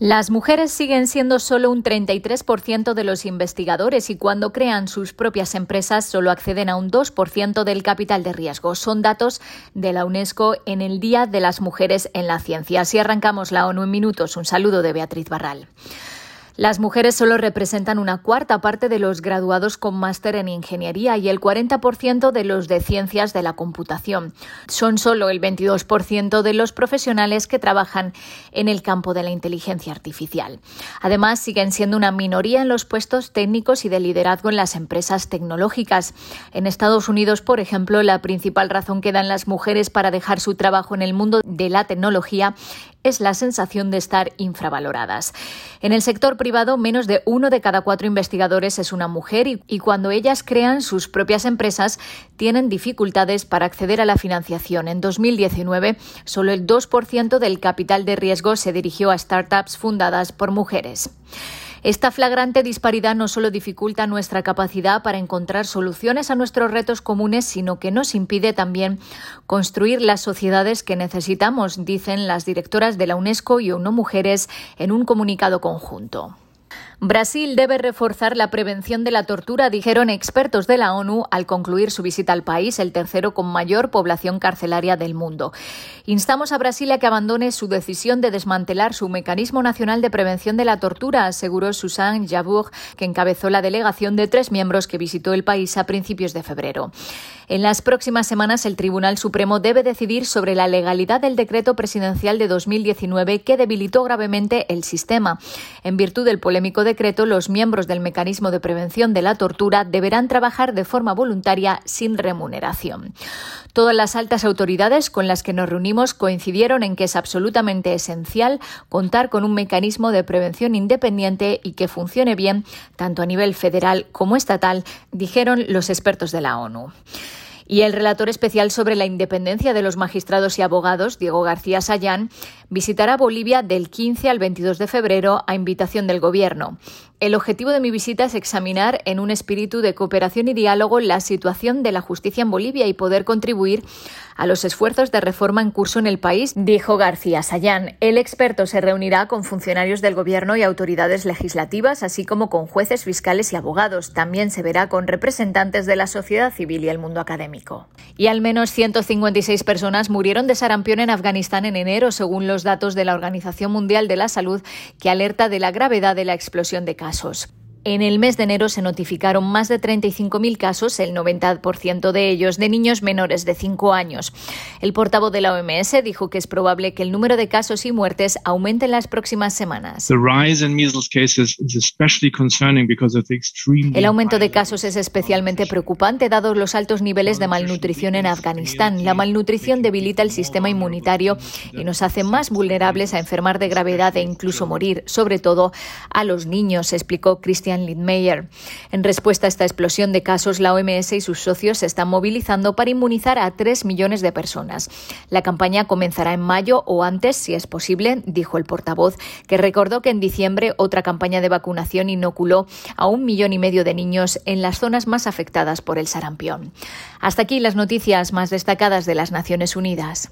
Las mujeres siguen siendo solo un 33% de los investigadores y cuando crean sus propias empresas solo acceden a un 2% del capital de riesgo. Son datos de la UNESCO en el Día de las Mujeres en la Ciencia. Así arrancamos la ONU en minutos. Un saludo de Beatriz Barral. Las mujeres solo representan una cuarta parte de los graduados con máster en ingeniería y el 40% de los de ciencias de la computación. Son solo el 22% de los profesionales que trabajan en el campo de la inteligencia artificial. Además, siguen siendo una minoría en los puestos técnicos y de liderazgo en las empresas tecnológicas. En Estados Unidos, por ejemplo, la principal razón que dan las mujeres para dejar su trabajo en el mundo de la tecnología es la sensación de estar infravaloradas. En el sector privado, menos de uno de cada cuatro investigadores es una mujer y, cuando ellas crean sus propias empresas tienen dificultades para acceder a la financiación. En 2019, solo el 2% del capital de riesgo se dirigió a startups fundadas por mujeres. Esta flagrante disparidad no solo dificulta nuestra capacidad para encontrar soluciones a nuestros retos comunes, sino que nos impide también construir las sociedades que necesitamos, dicen las directoras de la UNESCO y UNO Mujeres en un comunicado conjunto. Brasil debe reforzar la prevención de la tortura, dijeron expertos de la ONU al concluir su visita al país, el tercero con mayor población carcelaria del mundo. Instamos a Brasil a que abandone su decisión de desmantelar su mecanismo nacional de prevención de la tortura, aseguró Susan Jabour, que encabezó la delegación de tres miembros que visitó el país a principios de febrero. En las próximas semanas, el Tribunal Supremo debe decidir sobre la legalidad del decreto presidencial de 2019 que debilitó gravemente el sistema. En virtud del polémico decreto, los miembros del mecanismo de prevención de la tortura deberán trabajar de forma voluntaria sin remuneración. Todas las altas autoridades con las que nos reunimos coincidieron en que es absolutamente esencial contar con un mecanismo de prevención independiente y que funcione bien tanto a nivel federal como estatal, dijeron los expertos de la ONU. Y el relator especial sobre la independencia de los magistrados y abogados, Diego García Sayán, visitará Bolivia del 15 al 22 de febrero a invitación del Gobierno. El objetivo de mi visita es examinar en un espíritu de cooperación y diálogo la situación de la justicia en Bolivia y poder contribuir a los esfuerzos de reforma en curso en el país, dijo García Sayán. El experto se reunirá con funcionarios del Gobierno y autoridades legislativas, así como con jueces, fiscales y abogados. También se verá con representantes de la sociedad civil y el mundo académico. Y al menos 156 personas murieron de sarampión en Afganistán en enero, según los datos de la Organización Mundial de la Salud, que alerta de la gravedad de la explosión de casos. En el mes de enero se notificaron más de 35.000 casos, el 90% de ellos de niños menores de 5 años. El portavoz de la OMS dijo que es probable que el número de casos y muertes aumente en las próximas semanas. El aumento de casos es especialmente preocupante dados los altos niveles de malnutrición en Afganistán. La malnutrición debilita el sistema inmunitario y nos hace más vulnerables a enfermar de gravedad e incluso morir, sobre todo a los niños, explicó Cristian en respuesta a esta explosión de casos, la OMS y sus socios se están movilizando para inmunizar a 3 millones de personas. La campaña comenzará en mayo o antes, si es posible, dijo el portavoz, que recordó que en diciembre otra campaña de vacunación inoculó a un millón y medio de niños en las zonas más afectadas por el sarampión. Hasta aquí las noticias más destacadas de las Naciones Unidas.